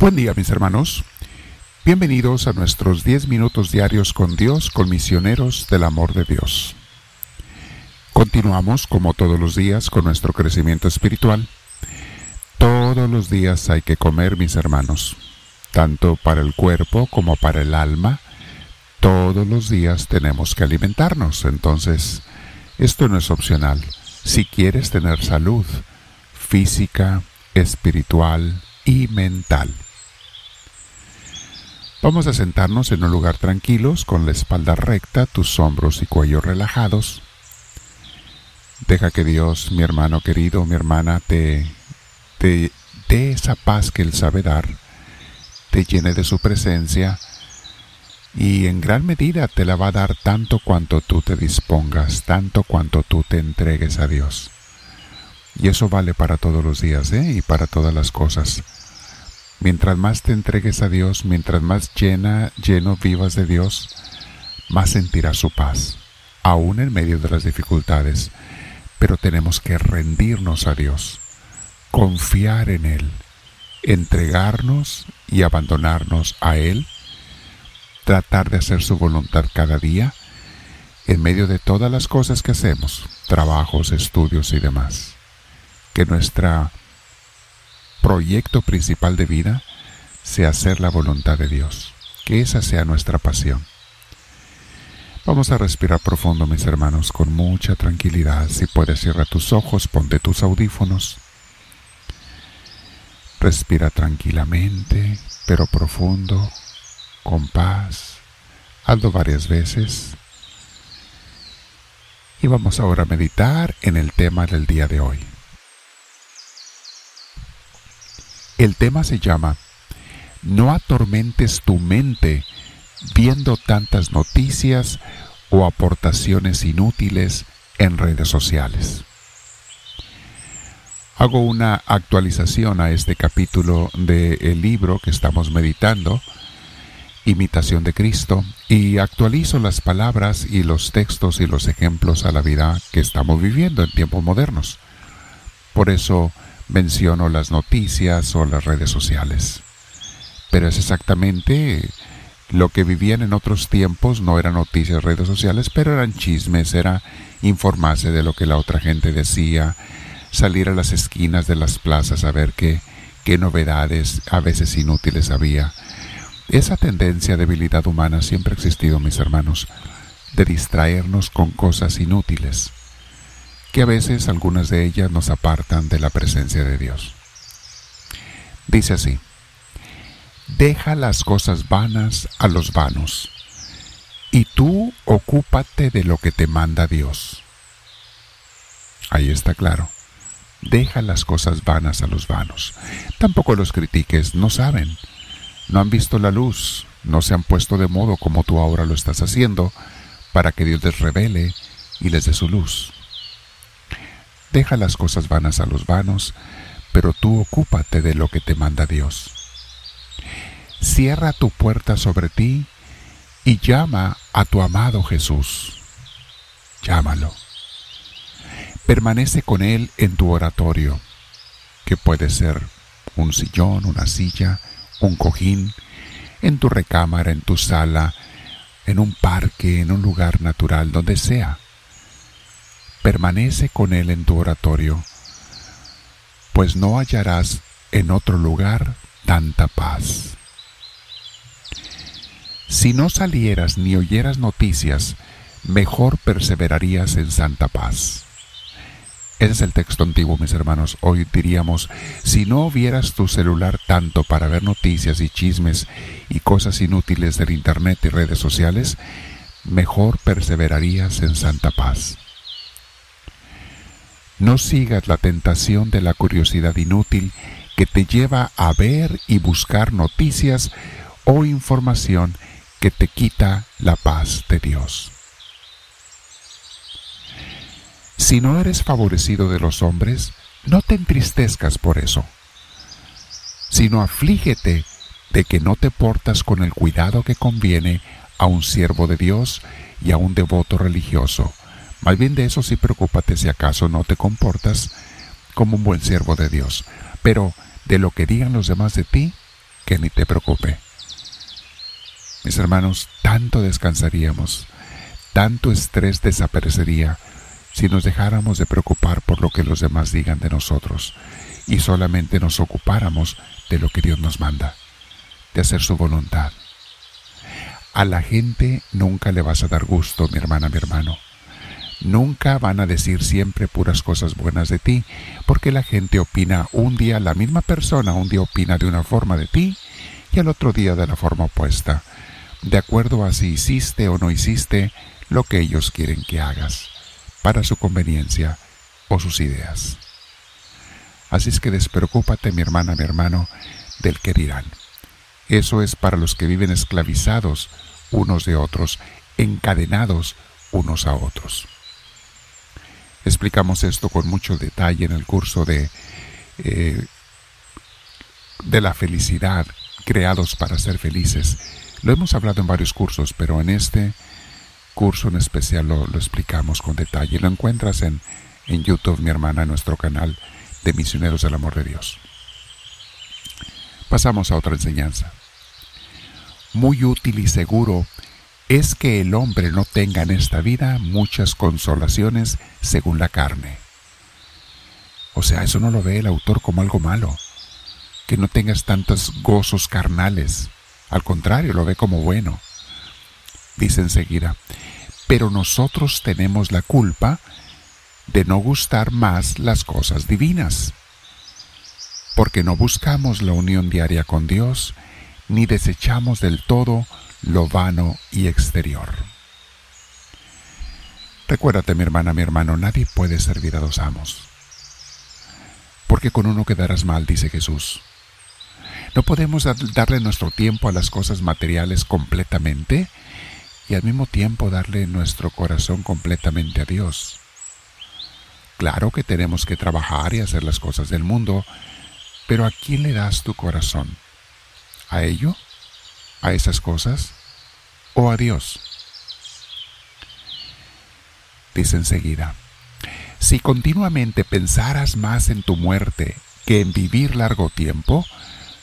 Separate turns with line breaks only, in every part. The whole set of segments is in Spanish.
Buen día mis hermanos. Bienvenidos a nuestros 10 minutos diarios con Dios, con misioneros del amor de Dios. Continuamos como todos los días con nuestro crecimiento espiritual. Todos los días hay que comer mis hermanos, tanto para el cuerpo como para el alma. Todos los días tenemos que alimentarnos, entonces esto no es opcional. Si quieres tener salud física, espiritual y mental. Vamos a sentarnos en un lugar tranquilos, con la espalda recta, tus hombros y cuello relajados. Deja que Dios, mi hermano querido, mi hermana, te, te dé esa paz que Él sabe dar, te llene de su presencia y en gran medida te la va a dar tanto cuanto tú te dispongas, tanto cuanto tú te entregues a Dios. Y eso vale para todos los días ¿eh? y para todas las cosas. Mientras más te entregues a Dios, mientras más llena, lleno vivas de Dios, más sentirás su paz, aún en medio de las dificultades. Pero tenemos que rendirnos a Dios, confiar en Él, entregarnos y abandonarnos a Él, tratar de hacer su voluntad cada día, en medio de todas las cosas que hacemos, trabajos, estudios y demás. Que nuestra proyecto principal de vida sea hacer la voluntad de Dios, que esa sea nuestra pasión. Vamos a respirar profundo, mis hermanos, con mucha tranquilidad. Si puedes, cierra tus ojos, ponte tus audífonos. Respira tranquilamente, pero profundo, con paz. Hazlo varias veces. Y vamos ahora a meditar en el tema del día de hoy. El tema se llama No atormentes tu mente viendo tantas noticias o aportaciones inútiles en redes sociales. Hago una actualización a este capítulo del libro que estamos meditando, Imitación de Cristo, y actualizo las palabras y los textos y los ejemplos a la vida que estamos viviendo en tiempos modernos. Por eso, menciono las noticias o las redes sociales. Pero es exactamente lo que vivían en otros tiempos, no eran noticias, redes sociales, pero eran chismes, era informarse de lo que la otra gente decía, salir a las esquinas de las plazas a ver qué, qué novedades, a veces inútiles había. Esa tendencia, debilidad humana siempre ha existido, mis hermanos, de distraernos con cosas inútiles que a veces algunas de ellas nos apartan de la presencia de Dios. Dice así, deja las cosas vanas a los vanos, y tú ocúpate de lo que te manda Dios. Ahí está claro. Deja las cosas vanas a los vanos. Tampoco los critiques, no saben. No han visto la luz, no se han puesto de modo como tú ahora lo estás haciendo, para que Dios les revele y les dé su luz. Deja las cosas vanas a los vanos, pero tú ocúpate de lo que te manda Dios. Cierra tu puerta sobre ti y llama a tu amado Jesús. Llámalo. Permanece con Él en tu oratorio, que puede ser un sillón, una silla, un cojín, en tu recámara, en tu sala, en un parque, en un lugar natural, donde sea permanece con él en tu oratorio, pues no hallarás en otro lugar tanta paz. Si no salieras ni oyeras noticias, mejor perseverarías en santa paz. Ese es el texto antiguo, mis hermanos. Hoy diríamos, si no vieras tu celular tanto para ver noticias y chismes y cosas inútiles del Internet y redes sociales, mejor perseverarías en santa paz. No sigas la tentación de la curiosidad inútil que te lleva a ver y buscar noticias o información que te quita la paz de Dios. Si no eres favorecido de los hombres, no te entristezcas por eso, sino aflígete de que no te portas con el cuidado que conviene a un siervo de Dios y a un devoto religioso, más bien de eso sí preocúpate si acaso no te comportas como un buen siervo de Dios. Pero de lo que digan los demás de ti, que ni te preocupe. Mis hermanos, tanto descansaríamos, tanto estrés desaparecería si nos dejáramos de preocupar por lo que los demás digan de nosotros y solamente nos ocupáramos de lo que Dios nos manda, de hacer su voluntad. A la gente nunca le vas a dar gusto, mi hermana, mi hermano. Nunca van a decir siempre puras cosas buenas de ti, porque la gente opina un día, la misma persona un día opina de una forma de ti y al otro día de la forma opuesta, de acuerdo a si hiciste o no hiciste lo que ellos quieren que hagas, para su conveniencia o sus ideas. Así es que despreocúpate, mi hermana, mi hermano, del que dirán. Eso es para los que viven esclavizados unos de otros, encadenados unos a otros. Explicamos esto con mucho detalle en el curso de, eh, de la felicidad, creados para ser felices. Lo hemos hablado en varios cursos, pero en este curso en especial lo, explicamos con detalle. Lo encuentras en, en YouTube, mi hermana, en nuestro canal de Misioneros del Amor de Dios. Pasamos a otra enseñanza. Muy útil y seguro es que el hombre no tenga en esta vida muchas consolaciones según la carne. O sea, eso no lo ve el autor como algo malo, que no tengas tantos gozos carnales, al contrario, lo ve como bueno. Dice enseguida, pero nosotros tenemos la culpa de no gustar más las cosas divinas, porque no buscamos la unión diaria con Dios, ni desechamos del todo lo vano y exterior. Recuérdate, mi hermana, mi hermano, nadie puede servir a dos amos. Porque con uno quedarás mal, dice Jesús. No podemos darle nuestro tiempo a las cosas materiales completamente y al mismo tiempo darle nuestro corazón completamente a Dios. Claro que tenemos que trabajar y hacer las cosas del mundo, pero ¿a quién le das tu corazón? ¿A ello? A esas cosas o a Dios? Dice enseguida, si continuamente pensaras más en tu muerte que en vivir largo tiempo,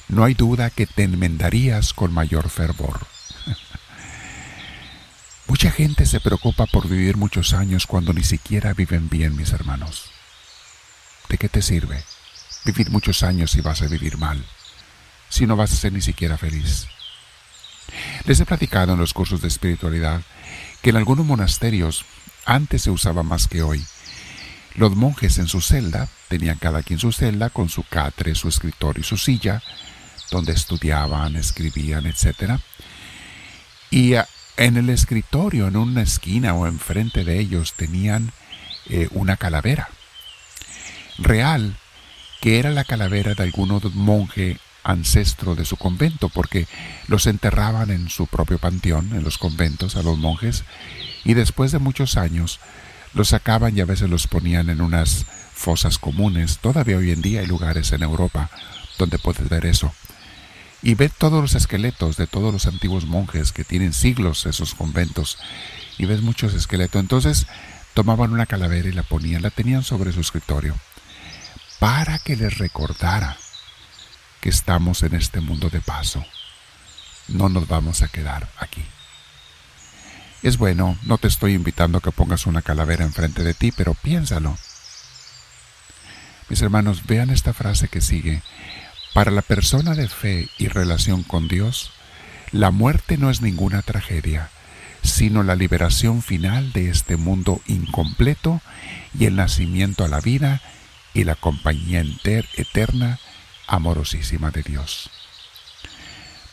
no hay duda que te enmendarías con mayor fervor. Mucha gente se preocupa por vivir muchos años cuando ni siquiera viven bien, mis hermanos. ¿De qué te sirve vivir muchos años si vas a vivir mal? Si no vas a ser ni siquiera feliz. Les he platicado en los cursos de espiritualidad que en algunos monasterios antes se usaba más que hoy. Los monjes en su celda tenían cada quien su celda con su catre, su escritorio y su silla, donde estudiaban, escribían, etc. Y ah, en el escritorio, en una esquina o enfrente de ellos, tenían eh, una calavera real, que era la calavera de algún monje ancestro de su convento, porque los enterraban en su propio panteón, en los conventos, a los monjes, y después de muchos años los sacaban y a veces los ponían en unas fosas comunes. Todavía hoy en día hay lugares en Europa donde puedes ver eso. Y ver todos los esqueletos de todos los antiguos monjes que tienen siglos esos conventos. Y ves muchos esqueletos. Entonces tomaban una calavera y la ponían, la tenían sobre su escritorio, para que les recordara que estamos en este mundo de paso. No nos vamos a quedar aquí. Es bueno, no te estoy invitando a que pongas una calavera enfrente de ti, pero piénsalo. Mis hermanos, vean esta frase que sigue. Para la persona de fe y relación con Dios, la muerte no es ninguna tragedia, sino la liberación final de este mundo incompleto y el nacimiento a la vida y la compañía eterna amorosísima de Dios.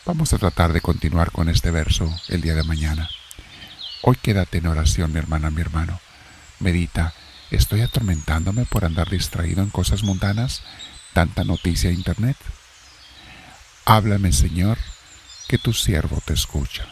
Vamos a tratar de continuar con este verso el día de mañana. Hoy quédate en oración, mi hermana, mi hermano. Medita, ¿estoy atormentándome por andar distraído en cosas mundanas? ¿Tanta noticia de internet? Háblame, Señor, que tu siervo te escucha.